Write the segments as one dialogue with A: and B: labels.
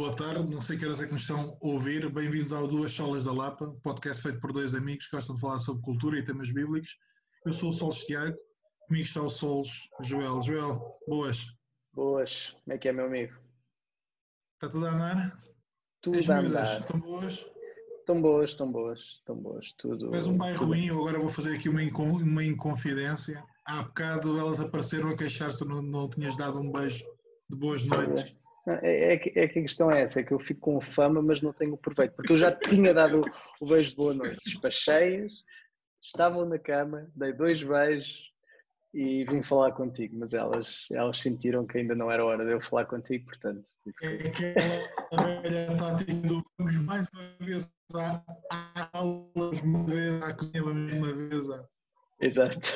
A: boa tarde, não sei que horas é que nos estão a ouvir. Bem-vindos ao Duas Solas da Lapa, podcast feito por dois amigos que gostam de falar sobre cultura e temas bíblicos. Eu sou o Solos Tiago, comigo está o Solos Joel. Joel, boas.
B: Boas, como é que é, meu amigo?
A: Está tudo a andar?
B: Tudo
A: As
B: a andar.
A: estão boas?
B: Estão boas, estão boas, estão boas. Tudo.
A: És um pai
B: tudo
A: ruim, eu agora vou fazer aqui uma, uma inconfidência. Há bocado elas apareceram a queixar-se, não, não tinhas dado um beijo de boas noites.
B: É, é que, é que a questão é essa, é que eu fico com fama, mas não tenho proveito, porque eu já tinha dado o, o beijo de boa noite. Despachei-as, estavam na cama, dei dois beijos e vim falar contigo, mas elas, elas sentiram que ainda não era hora de eu falar contigo, portanto. tive que-
A: É aquela velha tática do vamos mais uma vez à, à aula, vamos uma vez à cozinha, vamos uma vez.
B: Exato.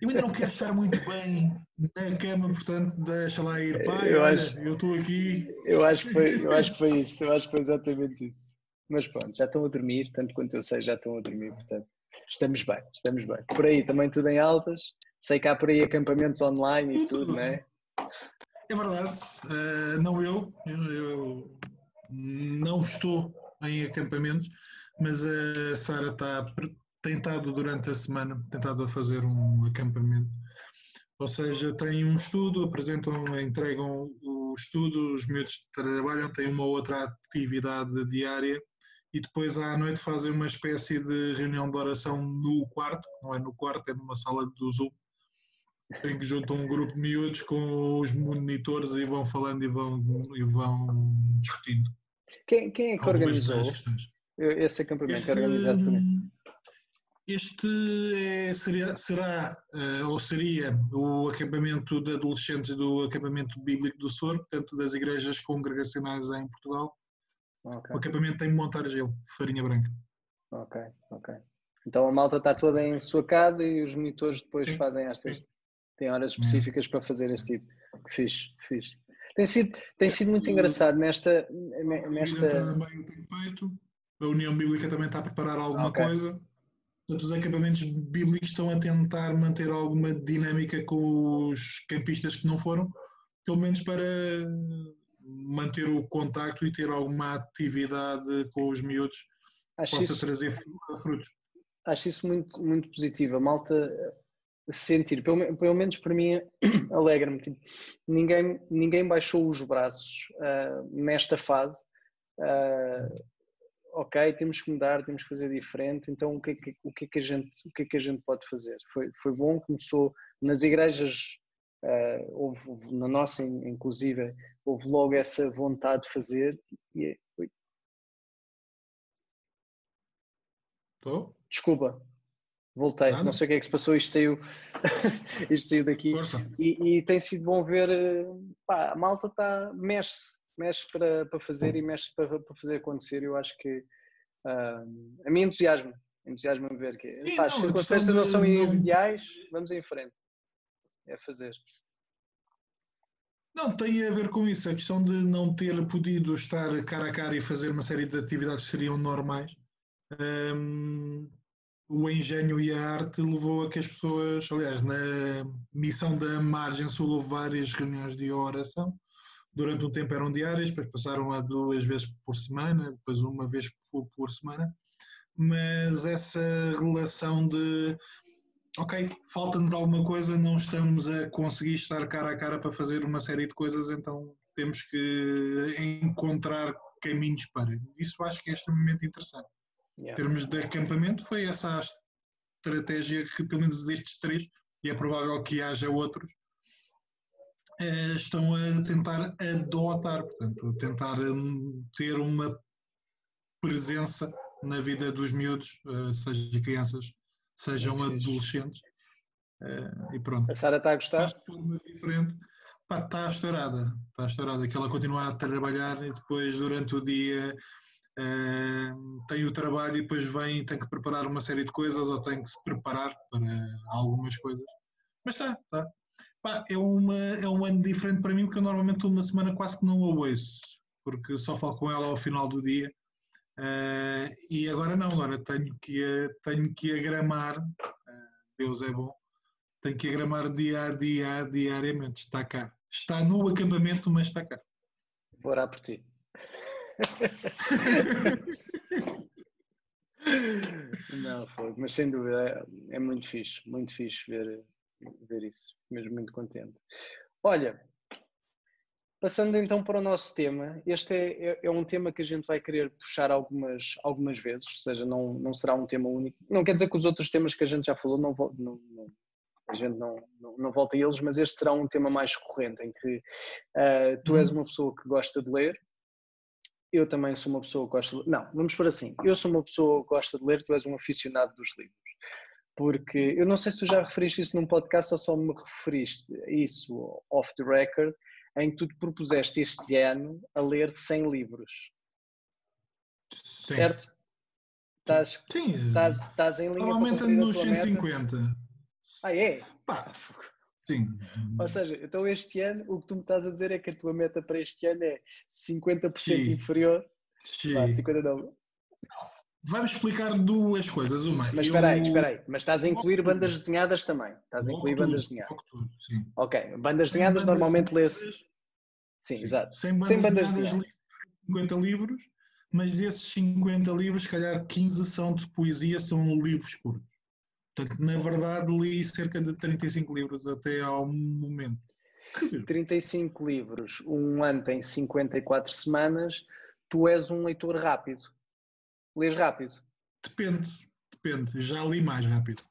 A: Eu ainda não quero estar muito bem na cama, portanto deixa lá ir. Pai,
B: Eu acho-
A: eu estou aqui.
B: Eu acho, que foi, eu acho que foi isso, eu acho que foi exatamente isso. Mas pronto, já estão a dormir, tanto quanto eu sei, já estão a dormir, portanto, estamos bem, estamos bem. Por aí também tudo em altas, sei que há por aí acampamentos online e tudo, não é?
A: É verdade, eh, não eu, eu, eu não estou em acampamentos, mas a Sara está tentado durante a semana, tentado a fazer um acampamento. Ou seja, tem um estudo, apresentam, entregam o estudo, os miúdos trabalham, têm uma outra atividade diária e depois à noite fazem uma espécie de reunião de oração no quarto, não é no quarto, é numa sala do Zoom, em que juntam um grupo de miúdos com os monitores e vão falando e vão, e vão discutindo.
B: Quem, quem é que organizou esse acampamento?
A: Este,
B: É organizado por mim.
A: Este é- seria, será eh, ou seria o acampamento de adolescentes do acampamento bíblico do Sor, portanto das igrejas congregacionais em Portugal.
B: Ok,
A: O acampamento tem Montar Gelo, farinha branca.
B: ok, ok. Então a malta está toda em sua casa e os monitores depois
A: Sim.
B: fazem estas. Têm horas específicas para fazer este tipo. Fixe, fixe. Tem sido, tem sido muito engraçado nesta. ne-
A: A
B: nesta...
A: Também tem feito, a União Bíblica também está a preparar alguma
B: Ok.
A: coisa. Portanto, os acampamentos bíblicos estão a tentar manter alguma dinâmica com os campistas que não foram, pelo menos para manter o contacto e ter alguma atividade com os miúdos que
B: Acho
A: possa
B: isso,
A: trazer fru- frutos.
B: acho isso muito, muito positivo. A malta sentir, pelo, pelo menos para mim, alegra-me. Tipo, ninguém, ninguém baixou os braços ah, nesta fase. Ah, ok, temos que mudar, temos que fazer diferente. Então, o que é que, o que, é que, a, gente, o que, é que a gente pode fazer? Foi, foi bom, começou nas igrejas, ah, houve, houve- na nossa, inclusive, houve logo essa vontade de fazer. E, é, ui,
A: Estou?
B: Desculpa, voltei.
A: Nada.
B: Não sei o que é que se passou, isto saiu, isto saiu daqui. E, e tem sido bom ver, eh, pá, a malta tá, mexe-se, mexe para, para fazer e mexe para, para fazer acontecer. Eu acho que ah, a mim entusiasma, entusiasma ver que
A: Sim,
B: pá, as circunstâncias não são
A: não-
B: ideais, vamos em frente. É fazer.
A: Não, tem a ver com isso, a questão de não ter podido estar cara a cara e fazer uma série de atividades que seriam normais. Hum, o engenho e a arte levou a que as pessoas, aliás, na missão da Margem Sul houve várias reuniões de oração. Durante um tempo eram diárias, depois passaram a duas vezes por semana, depois uma vez por, por semana. Mas essa relação de ok, falta-nos alguma coisa, não estamos a conseguir estar cara a cara para fazer uma série de coisas, então temos que encontrar caminhos para. Isso acho que é extremamente interessante. Em
B: Yeah.
A: termos de acampamento, foi essa a estratégia que, pelo menos destes três, e é provável que haja outros, estão a tentar adotar, portanto, a tentar hum, ter uma presença na vida dos miúdos, eh, seja crianças, sejam
B: fixe.
A: adolescentes. Eh, e pronto.
B: A Sara está a gostar?
A: Faz de forma diferente. Pá, está estourada. Está estourada. Que ela continua a trabalhar e depois, durante o dia, eh, tem o trabalho e depois vem tem que preparar uma série de coisas ou tem que se preparar para algumas coisas. Mas está, está. Pá, é, uma, é um ano diferente para mim porque eu normalmente uma semana quase que não a ouço. Porque só falo com ela ao final do dia. Eh, e agora não, agora tenho que, tenho que agramar. eh, Deus é bom tem que agramar dia a dia, diariamente. Está cá. Está no acampamento, mas está cá.
B: Vou orar por ti. Não, foi, mas sem dúvida é, é, muito fixe, muito fixe ver, ver isso, mesmo muito contente. Olha, passando então para o nosso tema, este é, é, é, um tema que a gente vai querer puxar algumas, algumas vezes, ou seja, não, não será um tema único. Não quer dizer que os outros temas que a gente já falou não, não, não a gente não, não, não, volta a eles, mas este será um tema mais recorrente, em que uh, tu és uma pessoa que gosta de ler, eu também sou uma pessoa que gosta de. Não, vamos por assim, eu sou uma pessoa que gosta de ler, tu és um aficionado dos livros. Porque eu não sei se tu já referiste isso num podcast ou só me referiste isso off the record, em que tu te propuseste este ano a ler 100 livros.
A: Sim.
B: Certo? Estás,
A: Sim.
B: Estás, estás em linha
A: Normalmente ando nos 150.
B: Meta? Ah, é?
A: Pá, sim.
B: Ou seja, então este ano, o que tu me estás a dizer é que a tua meta para este ano é 50% sim. inferior.
A: Sim. Pá,
B: 50 não.
A: Vamos explicar duas coisas. Uma,
B: mas espera aí, espera aí. Mas estás a incluir bandas desenhadas também? Estás a incluir tudo, bandas desenhadas?
A: Tudo, sim.
B: Ok, bandas Sem desenhadas bandas normalmente lê-se... Sim, sim, exato.
A: Sem bandas, Sem bandas desenhadas, 50 livros, mas desses 50 livros, se calhar 15 são de poesia, são livros curtos. Portanto, na verdade, li cerca de 35 livros até ao momento.
B: 35 livros, um ano tem 54 semanas, tu és um leitor rápido. Lês rápido?
A: Depende, depende. Já li mais rápido.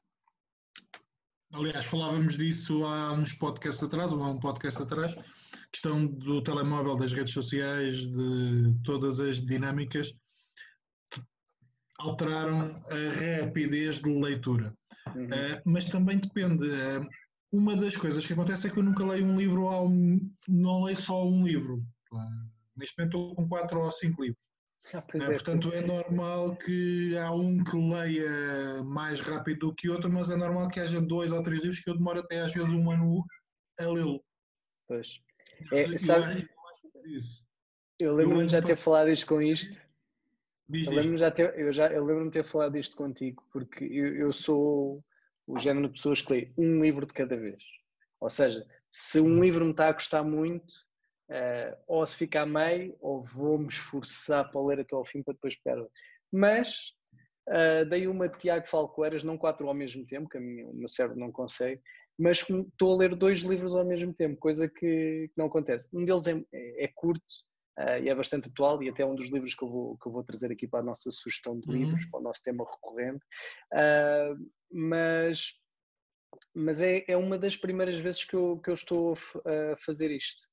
A: Aliás, falávamos disso há uns podcasts atrás, ou há um podcast atrás, questão do telemóvel, das redes sociais, de todas as dinâmicas alteraram a rapidez de leitura. Uhum. Uh, mas também depende. Uh, uma das coisas que acontece é que eu nunca leio um livro, ao, não leio só um livro. Uh, neste momento estou com quatro ou cinco livros. Ah, é, portanto, é normal que há um que leia mais rápido do que outro, mas é normal que haja dois ou três livros que eu demoro até às vezes um ano a lê-lo.
B: Pois. É, sabe, eu lembro-me de já ter falado isto com isto Diz, eu lembro-me já ter, eu já, eu lembro ter falado disto contigo, porque eu, eu sou o género de pessoas que lê um livro de cada vez. Ou seja, se um livro me está a gostar muito, uh, ou se fica a meio, ou vou-me esforçar para ler até ao fim para depois pegar. Mas uh, dei uma de Tiago Falcoeiras, não quatro ao mesmo tempo, que minha, o meu cérebro não consegue, mas estou a ler dois livros ao mesmo tempo, coisa que, que não acontece. Um deles é, é, é curto, uh, e é bastante atual e até é um dos livros que eu vou, que eu vou trazer aqui para a nossa sugestão de livros, uhum. para o nosso tema recorrente. Mas mas é, é uma das primeiras vezes que eu, que eu estou a fazer isto.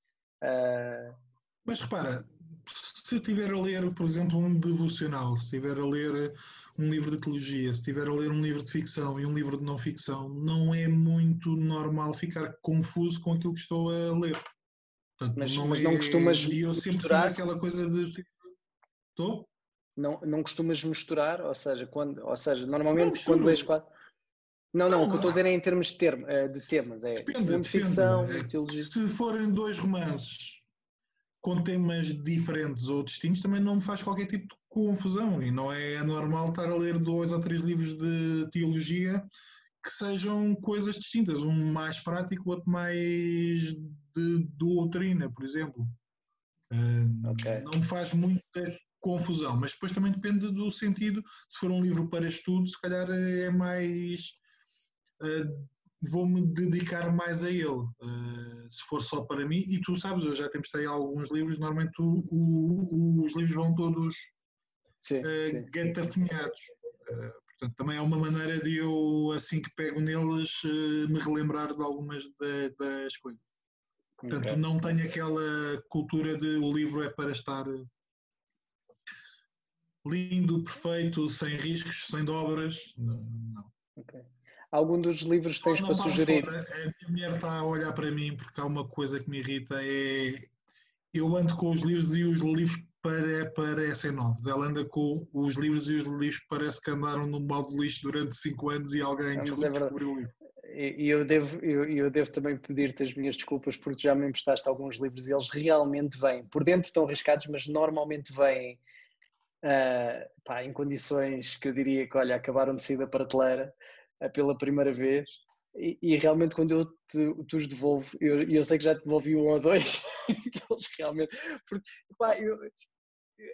B: Uh...
A: Mas repara, se eu estiver a ler, por exemplo, um devocional, se estiver a ler um livro de teologia, se estiver a ler um livro de ficção e um livro de não ficção, não é muito normal ficar confuso com aquilo que estou a ler.
B: Portanto, mas, não, mas não é... costumas
A: e eu sempre misturar aquela coisa de estou?
B: Não, não costumas misturar, ou seja, quando, ou seja, normalmente quando lês quatro. Não, não, não, o que eu estou a dizer é em termos de, termo, eh, de temas, é
A: depende, depende. ficção, é, teologia. Se forem dois romances com temas diferentes ou distintos, também não me faz qualquer tipo de confusão. E não é normal estar a ler dois ou três livros de teologia que sejam coisas distintas, um mais prático, outro mais de doutrina, por exemplo. Uh, okay. Não faz muita confusão, mas depois também depende do sentido. Se for um livro para estudo, se calhar é mais. Uh, Vou-me dedicar mais a ele. Uh, se for só para mim, e tu sabes, eu já testei alguns livros, normalmente o, o, os livros vão todos sim, sim, gatafunhados. Sim. Portanto, também é uma maneira de eu, assim que pego neles, me relembrar de algumas das coisas. Portanto, okay. não tenho aquela cultura de o livro é para estar lindo, perfeito, sem riscos, sem dobras. Não.
B: Okay. Algum dos livros tens não, não para sugerir? Fora,
A: a minha mulher está a olhar para mim porque há uma coisa que me irrita, é eu ando com os livros e os livros para, parecem novos. Ela anda com os livros e os livros parece que andaram num balde de lixo durante 5 anos e alguém é descobriu o livro.
B: E eu devo, eu, eu devo também pedir-te as minhas desculpas porque já me emprestaste alguns livros e eles realmente vêm. Por dentro estão arriscados, mas normalmente vêm uh, pá, em condições que eu diria que, olha, acabaram de sair da prateleira pela primeira vez. E, e, realmente quando eu te, te os devolvo, eu, eu sei que já te devolvi um ou dois, eles realmente. Porque, pá, eu,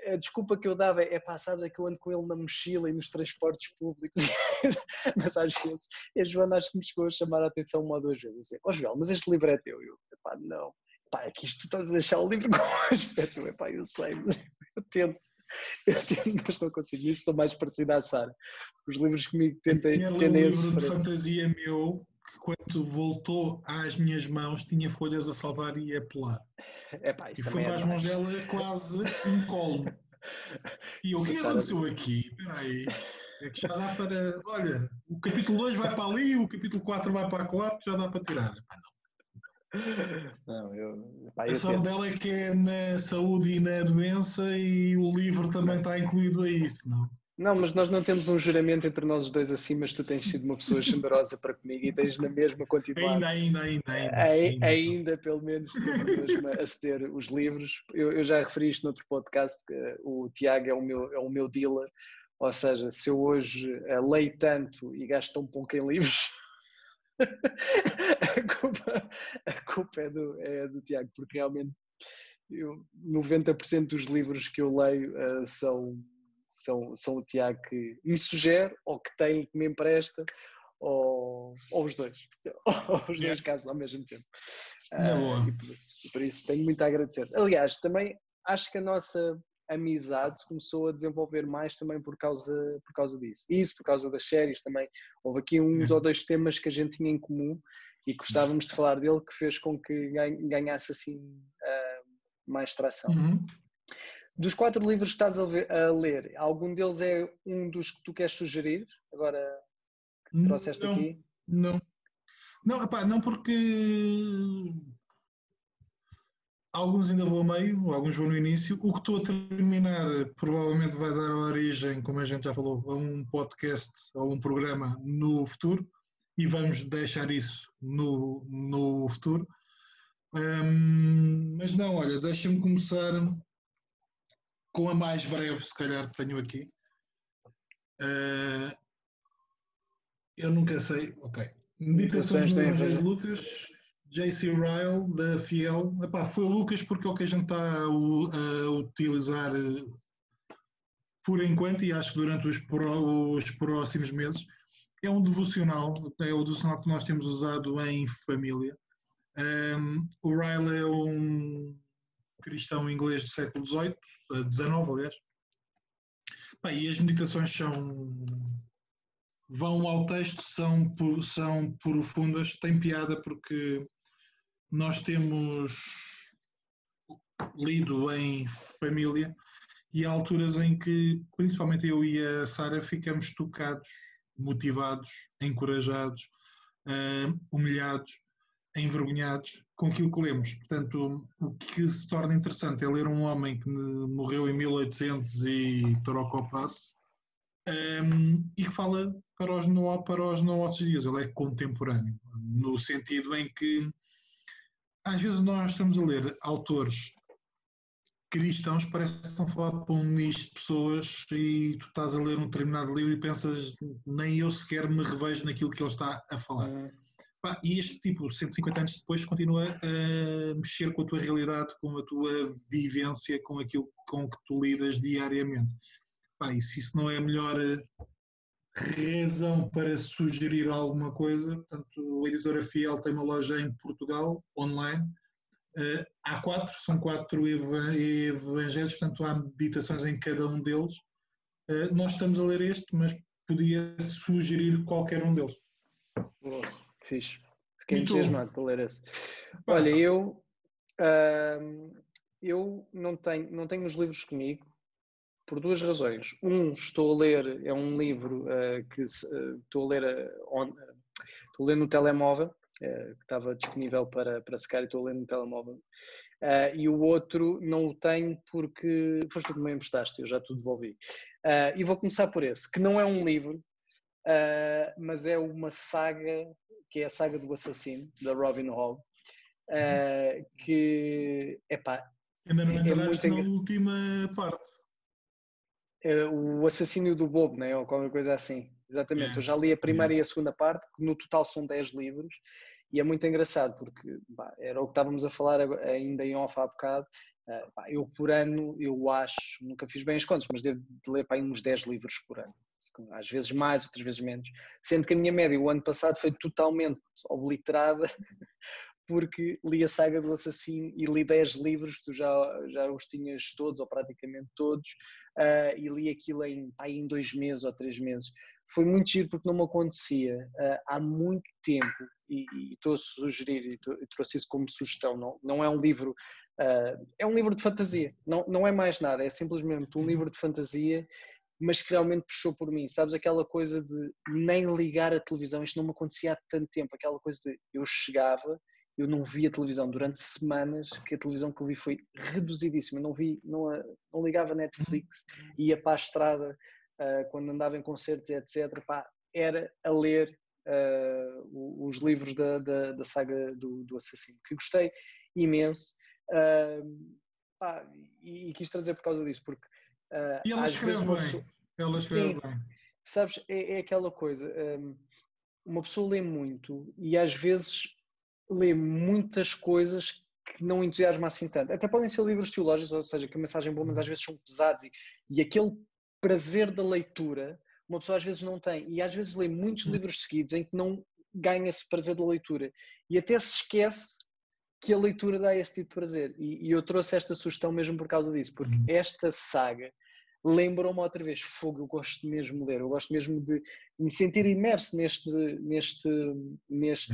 B: a desculpa que eu dava é pá, sabes, é que eu ando com ele na mochila e nos transportes públicos, mas às vezes, a Joana acho que me chegou a chamar a atenção uma ou duas vezes, assim, ó oh, Joel, mas este livro é teu, eu, pá, não, pá, é que isto tu estás a deixar o livro com aspecto, é pá, eu sei, eu tento, eu tento, mas não consigo, isso sou mais parecido à Sara, os livros comigo tentem, tendem
A: a livro de fantasia meu, que quando voltou às minhas mãos tinha folhas a salvar e a pelar.
B: Epá,
A: e foi para as mãos dela quase incólume. E o que aconteceu aqui? Espera aí. É que já dá para. Olha, o capítulo 2 vai para ali, o capítulo 4 vai para lá, já dá para tirar. Epá,
B: não. Não, eu, pá,
A: a sorte dela é que é na saúde e na doença e o livro também está incluído a isso, não?
B: Não, mas nós não temos um juramento entre nós os dois assim, mas tu tens sido uma pessoa generosa para comigo e tens na mesma quantidade.
A: Ainda, ainda, ainda. Ainda,
B: ainda, ainda pelo menos, a ceder os livros. Eu, eu, já referi isto noutro podcast, que o Tiago é o, meu, é o meu dealer, ou seja, se eu hoje eh, leio tanto e gasto tão pouco em livros, a, culpa, a culpa é do, é do Tiago, porque realmente eu, 90% dos livros que eu leio uh, são são, são o Tiago que me sugere, ou que tem que me empresta, ou, ou os dois. Ou os dois casos ao mesmo tempo.
A: Uh,
B: e, por, e por isso tenho muito a agradecer. Aliás, também acho que a nossa amizade começou a desenvolver mais também por causa, por causa disso. Isso, por causa das séries também. Houve aqui uns ou dois temas que a gente tinha em comum e gostávamos de falar dele que fez com que ganhasse assim uh, mais tração.
A: Uhum.
B: Dos quatro livros que estás a, ver, a, ler, algum deles é um dos que tu queres sugerir? Agora que trouxeste
A: não,
B: aqui?
A: Não. Não, epá, não porque alguns ainda vou a meio, alguns vou no início. O que estou a terminar provavelmente vai dar origem, como a gente já falou, a um podcast ou um programa no futuro e vamos deixar isso no, no futuro. Um, mas não, olha, deixa-me começar com a mais breve, se calhar, que tenho aqui. Uh, eu nunca sei. Ok. Meditações do Evangelho de Lucas, J.C. Ryle, da Fiel. Epá, foi o Lucas porque é o que a gente está a, a utilizar uh, por enquanto e acho que durante os, pro, os próximos meses. É um devocional, é o devocional que nós temos usado em família. Um, o Ryle é um cristão inglês do século XVIII, XIX, aliás. Bem, e as meditações são vão ao texto, são, são profundas, tem piada porque nós temos lido em família e há alturas em que, principalmente eu e a Sara, ficamos tocados, motivados, encorajados, uh, humilhados envergonhados com aquilo que lemos. Portanto, o que se torna interessante é ler um homem que morreu em 1800 e Torocopaz um, e que fala para os, não, para os nossos dias. Ele é contemporâneo, no sentido em que às vezes nós estamos a ler autores cristãos parece que estão a falar para um nicho de pessoas e tu estás a ler um determinado livro e pensas nem eu sequer me revejo naquilo que ele está a falar. Hum. E este tipo, 150 anos depois, continua a mexer com a tua realidade, com a tua vivência, com aquilo com que tu lidas diariamente. E se isso não é a melhor razão para sugerir alguma coisa, portanto, a editora Fiel tem uma loja em Portugal, online. Uh, há quatro, são quatro evangelhos, portanto, há meditações em cada um deles. Uh, nós estamos a ler este, mas podia sugerir qualquer um deles.
B: Boa. Fiz. Fiquei entusiasmado para ler esse. Olha, eu, uh, eu não, tenho, não tenho os livros comigo por duas razões. Um, estou a ler, é um livro uh, que uh, estou a ler on, estou a ler no telemóvel, que estava disponível para, para secar e estou a ler no telemóvel. e o outro não o tenho porque foste tu que me emprestaste, eu já te devolvi. e vou começar por esse, que não é um livro, mas é uma saga que é a saga do assassino, da Robin Hall, uh, que, epá...
A: Ainda não é entraste é na última parte.
B: É, o assassínio do Bobo, né? ou qualquer coisa assim. Exatamente, eu já li a primeira e a segunda parte, que no total são 10 livros, e é muito engraçado, porque bah, era o que estávamos a falar ainda em off há bocado, Uh, pá, eu por ano, eu acho, nunca fiz bem as contas, mas devo de ler para uns 10 livros por ano. Às vezes mais, outras vezes menos. Sendo que a minha média o ano passado foi totalmente obliterada porque li a saga do assassino e li 10 livros, que tu já, já os tinhas todos, ou praticamente todos, uh, e li aquilo em, em dois meses ou três meses. Foi muito giro porque não me acontecia uh, há muito tempo, e, e estou a sugerir, e, tô, e trouxe isso como sugestão, não, não é um livro, uh, é um livro de fantasia, não, não é mais nada, é simplesmente um livro de fantasia mas que realmente puxou por mim. Sabes aquela coisa de nem ligar a televisão, isto não me acontecia há tanto tempo, aquela coisa de eu chegava eu não vi a televisão durante semanas, que a televisão que eu vi foi reduzidíssima, não vi, não, não ligava Netflix, ia para a estrada uh, quando andava em concertos, etc. Pá, era a ler uh, os livros da, da, da saga do, do, assassino, que gostei imenso uh, pá, e, e, quis trazer por causa disso, porque
A: e ela escreve bem, pessoa... ela escreve bem.
B: Sabes, é, é aquela coisa, uma pessoa lê muito e às vezes lê muitas coisas que não entusiasma assim tanto. Até podem ser livros teológicos, ou seja, que a mensagem é boa, mas às vezes são pesados e, e aquele prazer da leitura uma pessoa às vezes não tem. E às vezes lê muitos hum. livros seguidos em que não ganha esse prazer da leitura e até se esquece que a leitura dá esse tipo de prazer. E, e eu trouxe esta sugestão mesmo por causa disso, porque uhum. esta saga lembrou-me outra vez, fogo, eu gosto mesmo de ler, eu gosto mesmo de me sentir imerso neste, neste, neste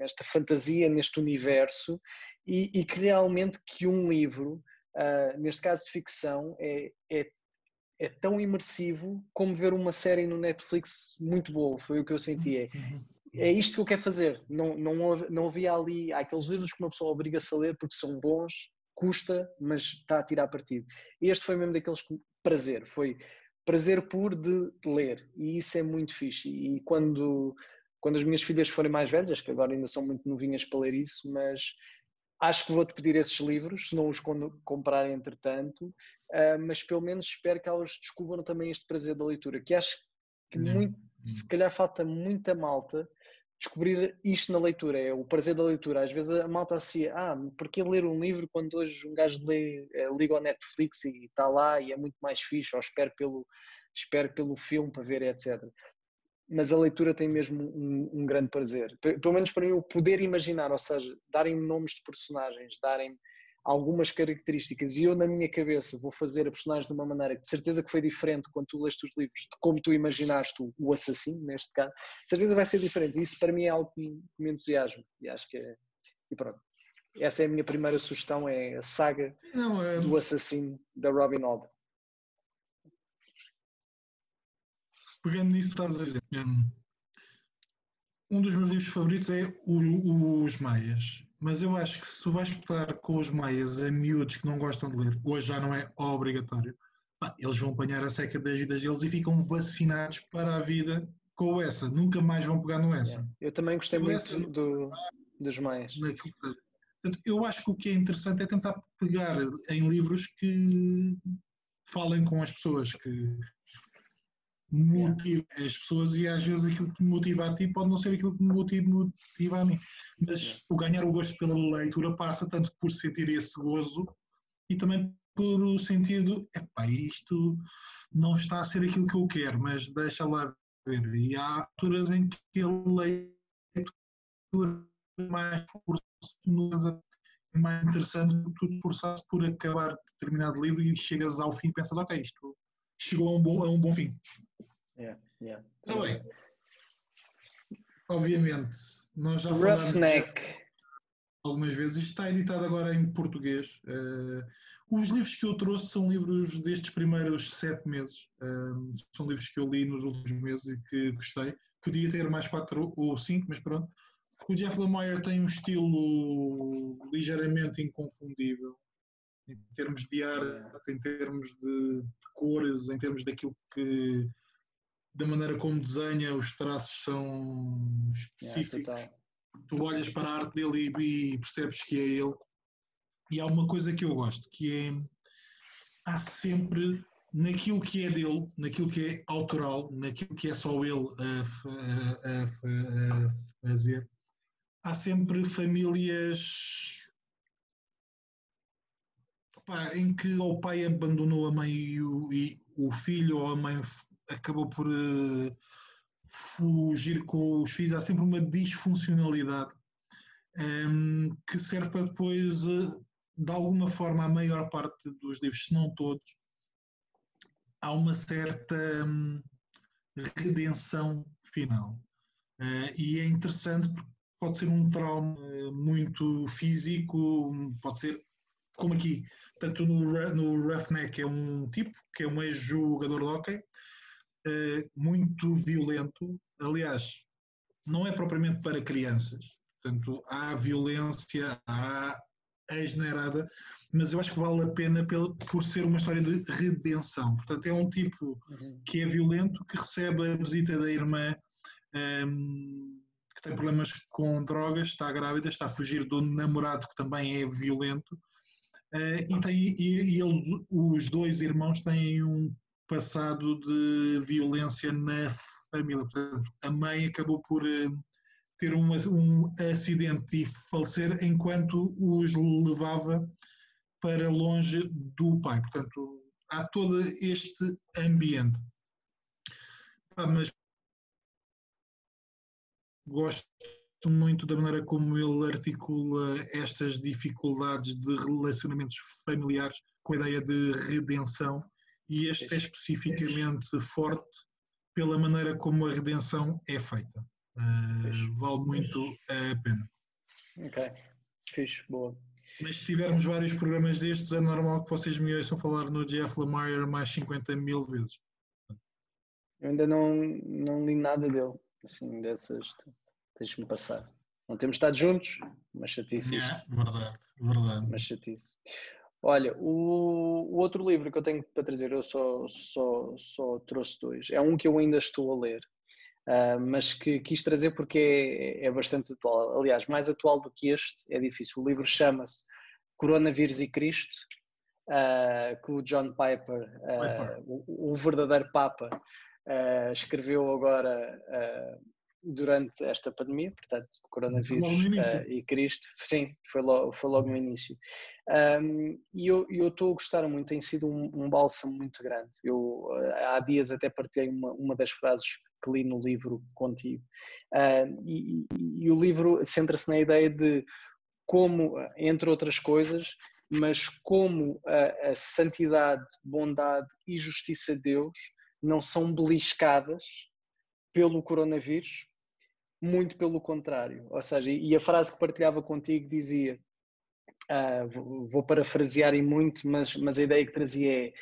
B: nesta fantasia, neste universo, e, e, que realmente que um livro, uh, neste caso de ficção, é, é, é, tão imersivo como ver uma série no Netflix muito boa, foi o que eu senti. É, é isto que eu quero fazer. Não, não, não havia ali há aqueles livros que uma pessoa obriga-se a ler porque são bons, custa, mas está a tirar partido. Este foi mesmo daqueles prazer, foi prazer puro de ler, e isso é muito fixe. E quando quando as minhas filhas forem mais velhas, que agora ainda são muito novinhas para ler isso, mas acho que vou-te pedir esses livros, se não os comprarem entretanto, uh, mas pelo menos espero que elas descubram também este prazer da leitura, que acho que muito, se calhar falta muita malta descobrir isto na leitura, é o prazer da leitura. Às vezes a malta assim, ah, porque ler um livro quando hoje um gajo lê, eh, liga ao Netflix e está lá e é muito mais fixe, ou espero pelo, espero pelo filme para ver, etc mas a leitura tem mesmo um, um, grande prazer. Pelo menos para mim, o poder imaginar, ou seja, darem nomes de personagens, darem algumas características e eu na minha cabeça vou fazer a personagem de uma maneira que de certeza que foi diferente quando tu leste os livros de como tu imaginaste o, assassino, neste caso, de certeza vai ser diferente. Isso para mim é algo que me entusiasma e acho que é. E pronto. Essa é a minha primeira sugestão, é a saga Não, é... do assassino da Robin Hood.
A: Pegando nisso que estás a dizer, um dos meus livros favoritos é o, Os Maias. Mas eu acho que se tu vais estar com os Maias a miúdos que não gostam de ler, hoje já não é obrigatório, pá, eles vão apanhar a seca das vidas deles e ficam vacinados para a vida com essa. Nunca mais vão pegar no essa.
B: Eu também gostei muito essa, do, dos Maias.
A: Portanto, eu acho que o que é interessante é tentar pegar em livros que falem com as pessoas, que motiva as pessoas e às vezes aquilo que me motiva a ti pode não ser aquilo que me motiva, a mim. Mas o ganhar o gosto pela leitura passa tanto por sentir esse gozo e também por o sentido, epá, isto não está a ser aquilo que eu quero, mas deixa lá ver. E há alturas em que a leitura mais forçosa é mais interessante do que tu te forçaste por acabar determinado livro e chegas ao fim e pensas, ok, isto chegou a um bom, a um bom fim.
B: Yeah, yeah.
A: Tá bem. Obviamente, nós já
B: Roughneck.
A: algumas vezes. Isto está editado agora em português. Uh, os livros que eu trouxe são livros destes primeiros sete meses. Uh, são livros que eu li nos últimos meses e que gostei. Podia ter mais quatro ou cinco, mas pronto. O Jeff Lemire tem um estilo ligeiramente inconfundível em termos de arte, em termos de, de cores, em termos daquilo que da maneira como desenha, os traços são específicos. Yeah, tu olhas para a arte dele e, e, percebes que é ele. E há uma coisa que eu gosto, que é há sempre naquilo que é dele, naquilo que é autoral, naquilo que é só ele a, a, a, a fazer, há sempre famílias em que o pai abandonou a mãe e o, e o filho ou a mãe acabou por uh, fugir com os filhos, há sempre uma disfuncionalidade um, ehm, que serve para depois, uh, de alguma forma, a maior parte dos livros, se não todos, há uma certa um, redenção final. Uh, e é interessante porque pode ser um trauma muito físico, pode ser como aqui, tanto no, no Roughneck é um tipo que é um ex-jogador de hockey, uh, muito violento, aliás, não é propriamente para crianças, portanto há violência, há asneirada, mas eu acho que vale a pena pelo, por ser uma história de redenção. Portanto, é um tipo uhum. que é violento, que recebe a visita da irmã um, ehm, que tem problemas com drogas, está grávida, está a fugir do namorado que também é violento. Uh, e, tem, e, e eles, os dois irmãos têm um passado de violência na família. Portanto, a mãe acabou por uh, ter um, um acidente e falecer enquanto os levava para longe do pai. Portanto, há todo este ambiente. Ah, mas gosto muito da maneira como ele articula estas dificuldades de relacionamentos familiares com a ideia de redenção e este é especificamente forte pela maneira como a redenção é feita. Uh, vale muito a pena.
B: Ok, fixe, boa.
A: Mas se tivermos vários programas destes, é normal que vocês me ouçam falar no Jeff Lemire mais 50 mil vezes.
B: Eu ainda não, não li nada dele, assim, dessas. Tens-me passar. Não temos estado juntos, mas chatice.
A: É, verdade, verdade.
B: Mas chatice. Olha, o, o, outro livro que eu tenho para trazer, eu só, só, só trouxe dois. É um que eu ainda estou a ler, uh, mas que quis trazer porque é, é bastante atual. Aliás, mais atual do que este é difícil. O livro chama-se Coronavírus e Cristo, uh, que o John Piper, uh, o, o, verdadeiro Papa, escreveu agora durante esta pandemia, portanto, coronavírus uh, e Cristo, sim, foi logo, foi logo no início. Um, e eu estou a gostar muito, tem sido um, um bálsamo muito grande. Eu uh, há dias até partilhei uma, uma das frases que li no livro contigo. Uh, e, e, e o livro centra-se na ideia de como, entre outras coisas, mas como a, a santidade, bondade e justiça de Deus não são beliscadas pelo coronavírus, muito pelo contrário. Ou seja, e a frase que partilhava contigo dizia, uh, vou parafrasear e muito, mas, mas a ideia que trazia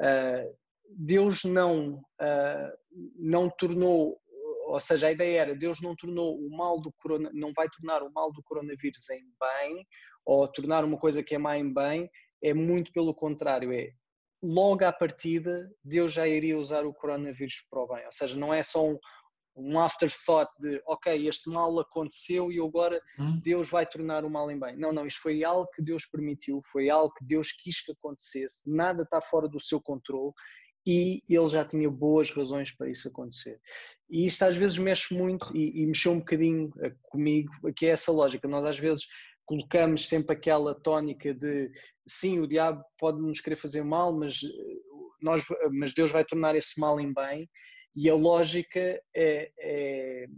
B: é, uh, Deus não, uh, não tornou, ou seja, a ideia era, Deus não tornou o mal do corona, não vai tornar o mal do coronavírus em bem, ou tornar uma coisa que é má em bem, é muito pelo contrário, é logo à partida Deus já iria usar o coronavírus para o bem, ou seja, não é só um, um afterthought de ok, este mal aconteceu e agora hum. Deus vai tornar o mal em bem. Não, não, isto foi algo que Deus permitiu, foi algo que Deus quis que acontecesse, nada está fora do seu controle e ele já tinha boas razões para isso acontecer. E isto às vezes mexe muito e, e mexeu um bocadinho eh, comigo, que é essa lógica. Nós às vezes colocamos sempre aquela tónica de sim, o diabo pode nos querer fazer mal, mas, eh, nós, mas Deus vai tornar esse mal em bem e a lógica é, é,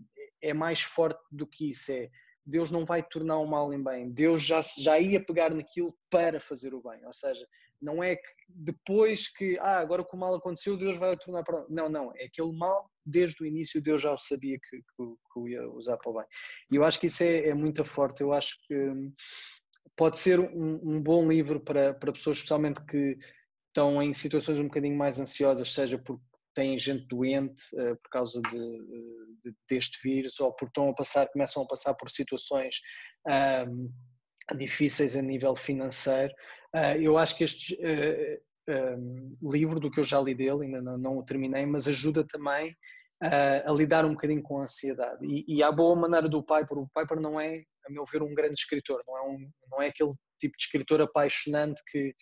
B: é, mais forte do que isso. É Deus não vai tornar o mal em bem. Deus já, já ia pegar naquilo para fazer o bem. Ou seja, não é que depois que, ah, agora que o mal aconteceu, Deus vai tornar para. Não, não. É aquele mal, desde o início, Deus já o sabia que, que, que o ia usar para o bem. E eu acho que isso é, é muito forte. Eu acho que hum, pode ser um, um bom livro para, para pessoas, especialmente que estão em situações um bocadinho mais ansiosas, seja por têm gente doente uh, por causa de, de, deste vírus ou porque estão a passar, começam a passar por situações um, difíceis a nível financeiro. Uh, eu acho que este um, livro, do que eu já li dele, ainda não, não o terminei, mas ajuda também a lidar um bocadinho com a ansiedade. E, e à boa maneira do Piper, o Piper não é, a meu ver, um grande escritor, não é, um, não é aquele tipo de escritor apaixonante que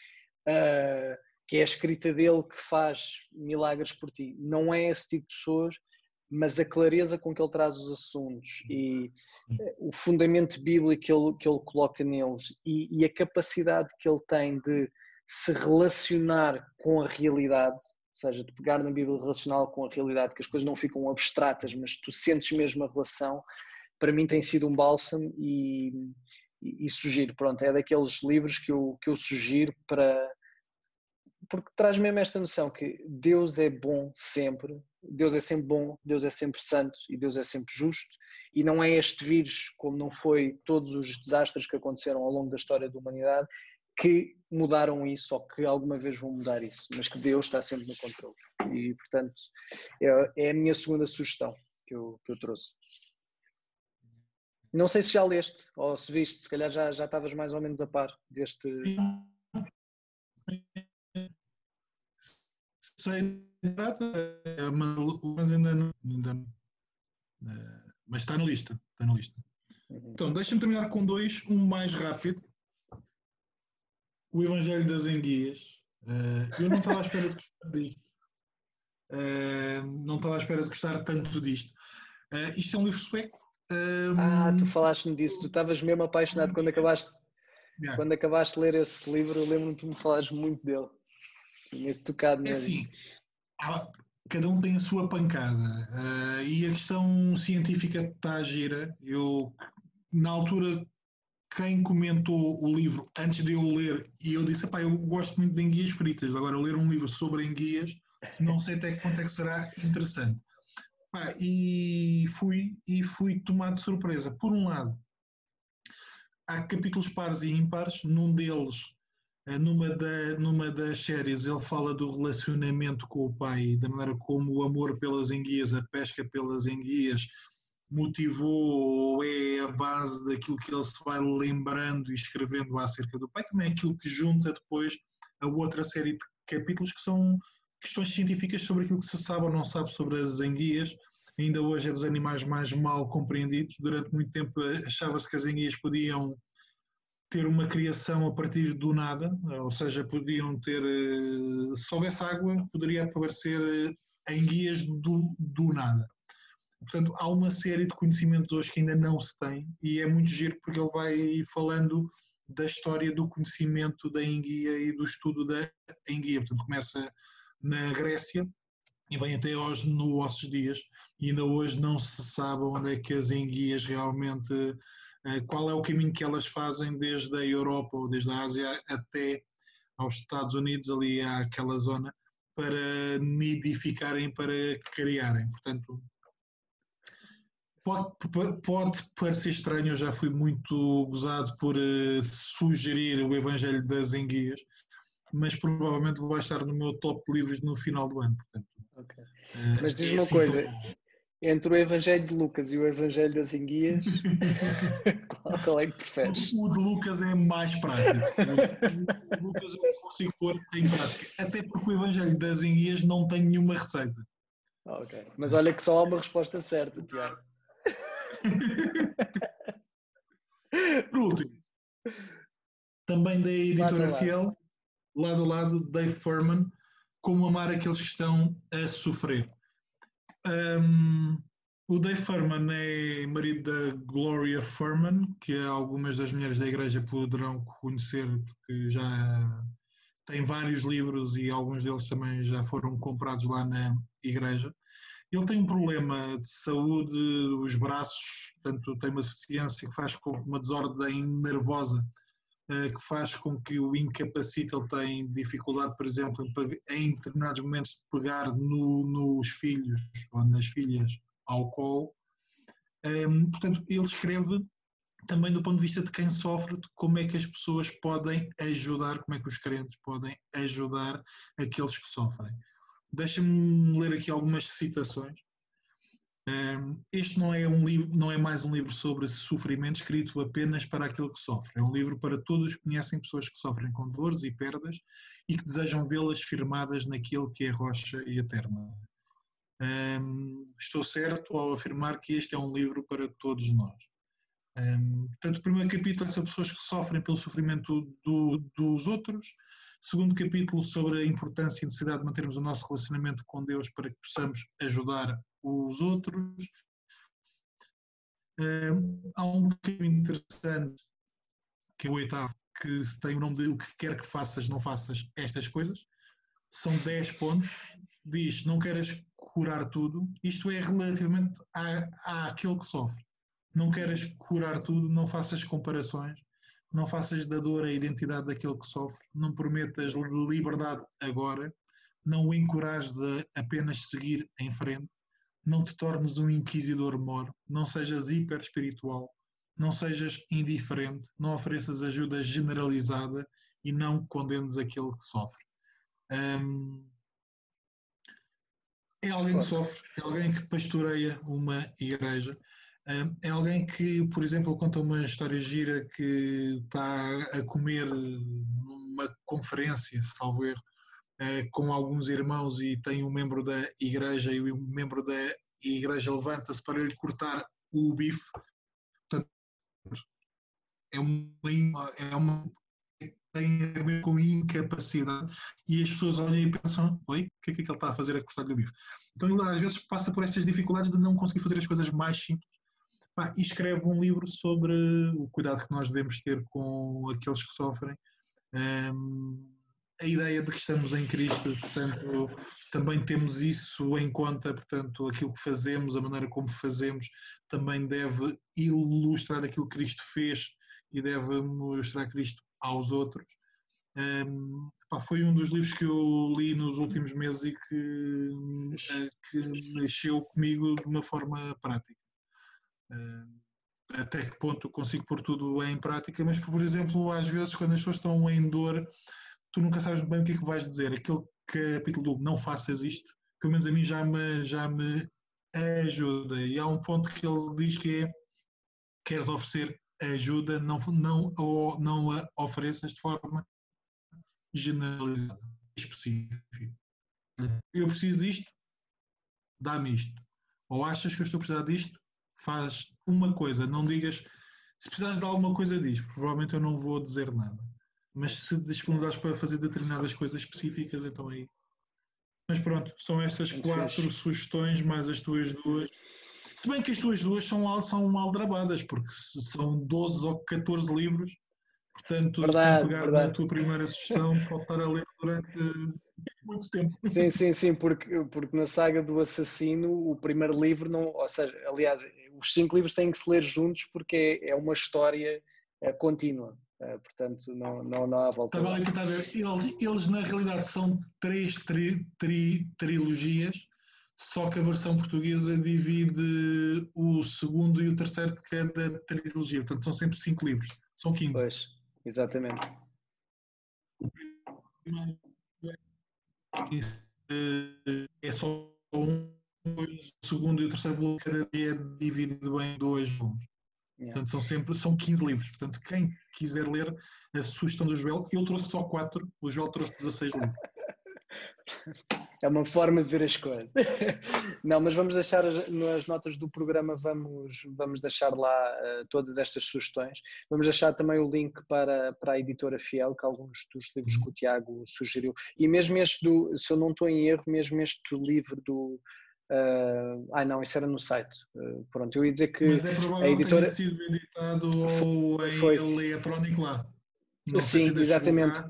B: Uh, que é a escrita dele que faz milagres por ti. Não é esse tipo de pessoas, mas a clareza com que ele traz os assuntos e eh, o fundamento bíblico que ele, que ele coloca neles e, e a capacidade que ele tem de se relacionar com a realidade, ou seja, de pegar na Bíblia relacional com a realidade, que as coisas não ficam abstratas, mas tu sentes mesmo a relação, para mim tem sido um bálsamo e, e, e sugiro, pronto, é daqueles livros que eu, que eu sugiro para, porque traz mesmo esta noção que Deus é bom sempre, Deus é sempre bom, Deus é sempre santo e Deus é sempre justo, e não é este vírus, como não foi todos os desastres que aconteceram ao longo da história da humanidade, que mudaram isso ou que alguma vez vão mudar isso, mas que Deus está sempre no controle. E, portanto, é, é a minha segunda sugestão que eu, que eu trouxe. Não sei se já leste ou se viste, se calhar já, já estavas mais ou menos a par deste.
A: Sei mas ainda não, ainda não. Eh, mas está na lista, está na lista. Uhum. Então, deixa-me terminar com dois, um mais rápido. O Evangelho das Enguias. Uh, eu não estava à espera de gostar disto. Uh, não estava à espera de gostar tanto disto. Isto é um livro sueco.
B: ah, tu falaste-me disso. Tu estavas mesmo apaixonado quando acabaste, yeah. quando acabaste de ler esse livro. Lembro-me de tu me falares muito dele. Tinha tocado
A: mesmo. É assim, cada um tem a sua pancada. Uh, e a questão científica está a gira. Eu, na altura, quem comentou o livro antes de eu ler, e eu disse: pá, eu gosto muito de enguias fritas. Agora, ler um livro sobre enguias, não sei até que ponto é que será interessante. Pá, e fui, e fui tomado de surpresa. Por um lado, há capítulos pares e ímpares, num deles numa, da, numa das séries ele fala do relacionamento com o pai, da maneira como o amor pelas enguias, a pesca pelas enguias, motivou ou é a base daquilo que ele se vai lembrando e escrevendo acerca do pai, também é aquilo que junta depois a outra série de capítulos que são questões científicas sobre aquilo que se sabe ou não sabe sobre as enguias. Ainda hoje é dos animais mais mal compreendidos. Durante muito tempo achava-se que as enguias podiam ter uma criação a partir do nada, ou seja, podiam ter, eh, se houvesse água, poderia aparecer eh, em guias do, do nada. Portanto, há uma série de conhecimentos hoje que ainda não se tem e é muito giro porque ele vai falando da história do conhecimento da enguia e do estudo da enguia. Portanto, começa na Grécia e vem até aos nossos dias e ainda hoje não se sabe onde é que as enguias realmente qual é o caminho que elas fazem desde a Europa ou desde a Ásia até aos Estados Unidos, ali àquela zona, para nidificarem, para criarem. Portanto, pode, pode parecer estranho, eu já fui muito gozado por uh, sugerir o Evangelho das Enguias, mas provavelmente vai estar no meu top de livros no final do ano. Portanto,
B: okay. uh, mas diz-me é uma assim coisa, entre o Evangelho de Lucas e o Evangelho das Enguias, qual, qual, é que preferes?
A: O, o, de Lucas é mais prático. O, o Lucas eu consigo pôr em prática. Até porque o Evangelho das Enguias não tem nenhuma receita.
B: Ah, ok. Mas olha que só há uma resposta certa, Tiago.
A: Por último, também da editora lado Fiel, lado a lado, Dave Furman, Como Amar Aqueles que Estão a Sofrer. Um, o Dave Furman é marido da Gloria Furman, que algumas das mulheres da igreja poderão conhecer, porque já tem vários livros e alguns deles também já foram comprados lá na igreja. Ele tem um problema de saúde, os braços, portanto, tem uma deficiência que faz com uma desordem nervosa que faz com que o incapacite, ele tem dificuldade, por exemplo, em, determinados momentos de pegar no, nos filhos ou nas filhas ao colo. Um, ehm, portanto, ele escreve também do ponto de vista de quem sofre, de como é que as pessoas podem ajudar, como é que os crentes podem ajudar aqueles que sofrem. Deixa-me ler aqui algumas citações. Este não é, um livro, não é mais um livro sobre sofrimento escrito apenas para aquele que sofre. É um livro para todos que conhecem pessoas que sofrem com dores e perdas e que desejam vê-las firmadas naquilo que é rocha e eterna. Um, estou certo ao afirmar que este é um livro para todos nós. Um, portanto, o primeiro capítulo é sobre pessoas que sofrem pelo sofrimento do, dos outros. Segundo capítulo sobre a importância e necessidade de mantermos o nosso relacionamento com Deus para que possamos ajudar os outros. Há um bocadinho interessante, que é o oitavo, que tem o nome de o que quer que faças, não faças estas coisas. São 10 pontos. Diz, não queres curar tudo. Isto é relativamente à, àquele que sofre. Não queres curar tudo, não faças comparações, não faças da dor a identidade daquele que sofre, não prometas liberdade agora, não o encorajes a apenas seguir em frente, não te tornes um inquisidor mor, não sejas hiper espiritual, não sejas indiferente, não ofereças ajuda generalizada e não condenes aquele que sofre. É alguém que sofre, é alguém que pastoreia uma igreja, é alguém que, por exemplo, conta uma história gira que está a comer numa conferência, salvo erro, com alguns irmãos e tem um membro da igreja e o membro da igreja levanta-se para lhe cortar o bife é uma, é uma tem a ver com incapacidade e as pessoas olham e pensam, oi, o que é que ele está a fazer a cortar-lhe o bife? Então ele às vezes passa por estas dificuldades de não conseguir fazer as coisas mais simples e escreve um livro sobre o cuidado que nós devemos ter com aqueles que sofrem. Um, a ideia de que estamos em Cristo, portanto, também temos isso em conta, portanto, aquilo que fazemos, a maneira como fazemos, também deve ilustrar aquilo que Cristo fez e deve mostrar Cristo aos outros. Um, pá, foi um dos livros que eu li nos últimos meses e que, que mexeu comigo de uma forma prática. Um, até que ponto consigo pôr tudo em prática, mas, por exemplo, às vezes, quando as pessoas estão em dor, tu nunca sabes bem o que é que vais dizer. Aquele capítulo do não faças isto, pelo menos a mim já me, já me ajuda. E há um ponto que ele diz que é: queres oferecer ajuda, não, não, ou, não a ofereças de forma generalizada, específica. Eu preciso disto, dá-me isto. Ou achas que eu estou a precisar disto, faz uma coisa, não digas se precisares de alguma coisa diz, provavelmente eu não vou dizer nada. Mas se disponibilizares para fazer determinadas coisas específicas, então aí. Mas pronto, são estas quatro sugestões, mais as tuas duas. Se bem que as tuas duas são, são aldrabadas, porque são 12 ou 14 livros, portanto, verdade, pegar verdade. na tua primeira sugestão, pode estar a ler durante muito tempo.
B: Sim, sim, sim, porque, porque na saga do assassino, o primeiro livro não, ou seja, aliás, os cinco livros têm que se ler juntos porque é, é uma história é, contínua. É, portanto, não, não, não há volta.
A: Está a ver. Eles, eles, na realidade, são três tri, tri, trilogias só que a versão portuguesa divide o segundo e o terceiro de cada trilogia, portanto são sempre cinco livros, são 15.
B: Pois, exatamente. O
A: primeiro é só um, o segundo e o terceiro volume cada dia é dividido em dois volumes. Yeah. Portanto, são sempre são 15 livros. Portanto, quem quiser ler a sugestão do Joel, eu trouxe só 4, o Joel trouxe 16 livros.
B: É uma forma de ver as coisas. Não, mas vamos deixar nas notas do programa, vamos, vamos deixar lá uh, todas estas sugestões. Vamos deixar também o link para, para a editora Fiel, que alguns dos livros que o Tiago sugeriu. E mesmo este do, se eu não estou em erro, mesmo este livro do. Uh, ai não, isso era no site. Uh, pronto, eu ia dizer que.
A: Mas é provável a editora... que tenha sido editado ou em foi. eletrónico lá.
B: Não Sim, exatamente.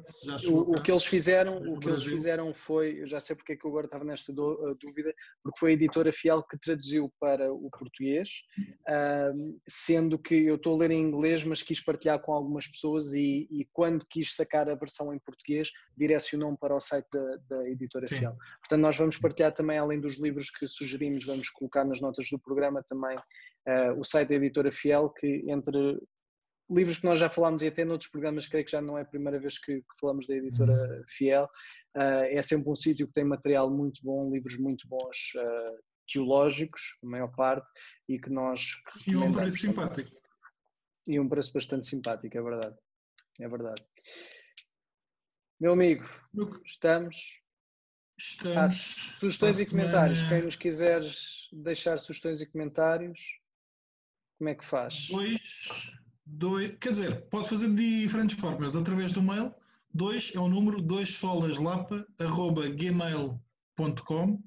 B: O, o, que eles fizeram, o que eles fizeram foi, eu já sei porque é que eu agora estava nesta eh, dúvida, porque foi a editora Fiel que traduziu para o português, sendo que eu estou a ler em inglês, mas quis partilhar com algumas pessoas e, e quando quis sacar a versão em português, direcionou-me para o site da, da editora Sim. Fiel. Portanto, nós vamos partilhar também, além dos livros que sugerimos, vamos colocar nas notas do programa também uh, o site da editora Fiel, que entre livros que nós já falámos e até noutros programas, creio que já não é a primeira vez que, que falamos da editora. Fiel. Uh, é sempre um sítio que tem material muito bom, livros muito bons, uh, teológicos, a maior parte, e que nós.
A: E um preço simpático.
B: E um preço bastante simpático, é verdade. É verdade. Meu amigo, estamos.
A: Estamos.
B: sugestões e comentários. Quem nos quiser deixar sugestões e comentários, como é que faz?
A: Dois dois, quer dizer, pode fazer de diferentes formas, através do mail, 2 é o número 2solaslapa.gmail.com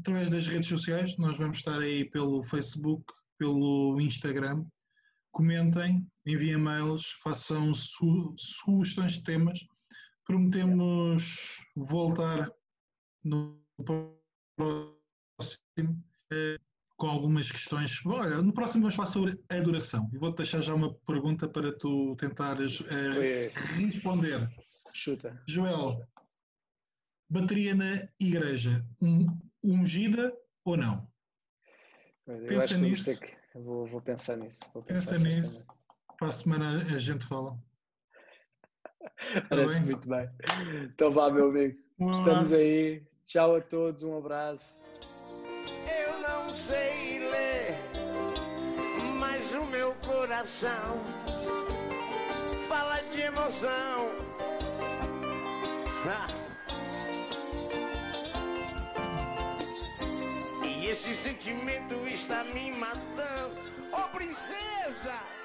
A: através das redes sociais, nós vamos estar aí pelo Facebook, pelo Instagram, comentem, enviem mails, façam su sugestões de temas. Prometemos voltar no próximo. Eh, com algumas questões. Olha, no próximo vamos falar sobre adoração. E vou-te deixar já uma pergunta para tu tentares eh, responder.
B: Chuta.
A: Joel, bateria na igreja, um, ungida ou não?
B: Eu Pensa nisso. Que... Vou, vou, pensar nisso. Vou
A: pensar Pensa nisso. Para a semana a gente fala.
B: Parece tá muito bem. Então vá, meu amigo. Um Estamos aí. Tchau a todos, um abraço.
C: Coração fala de emoção. Ah. esse sentimento está me matando. Oh, princesa!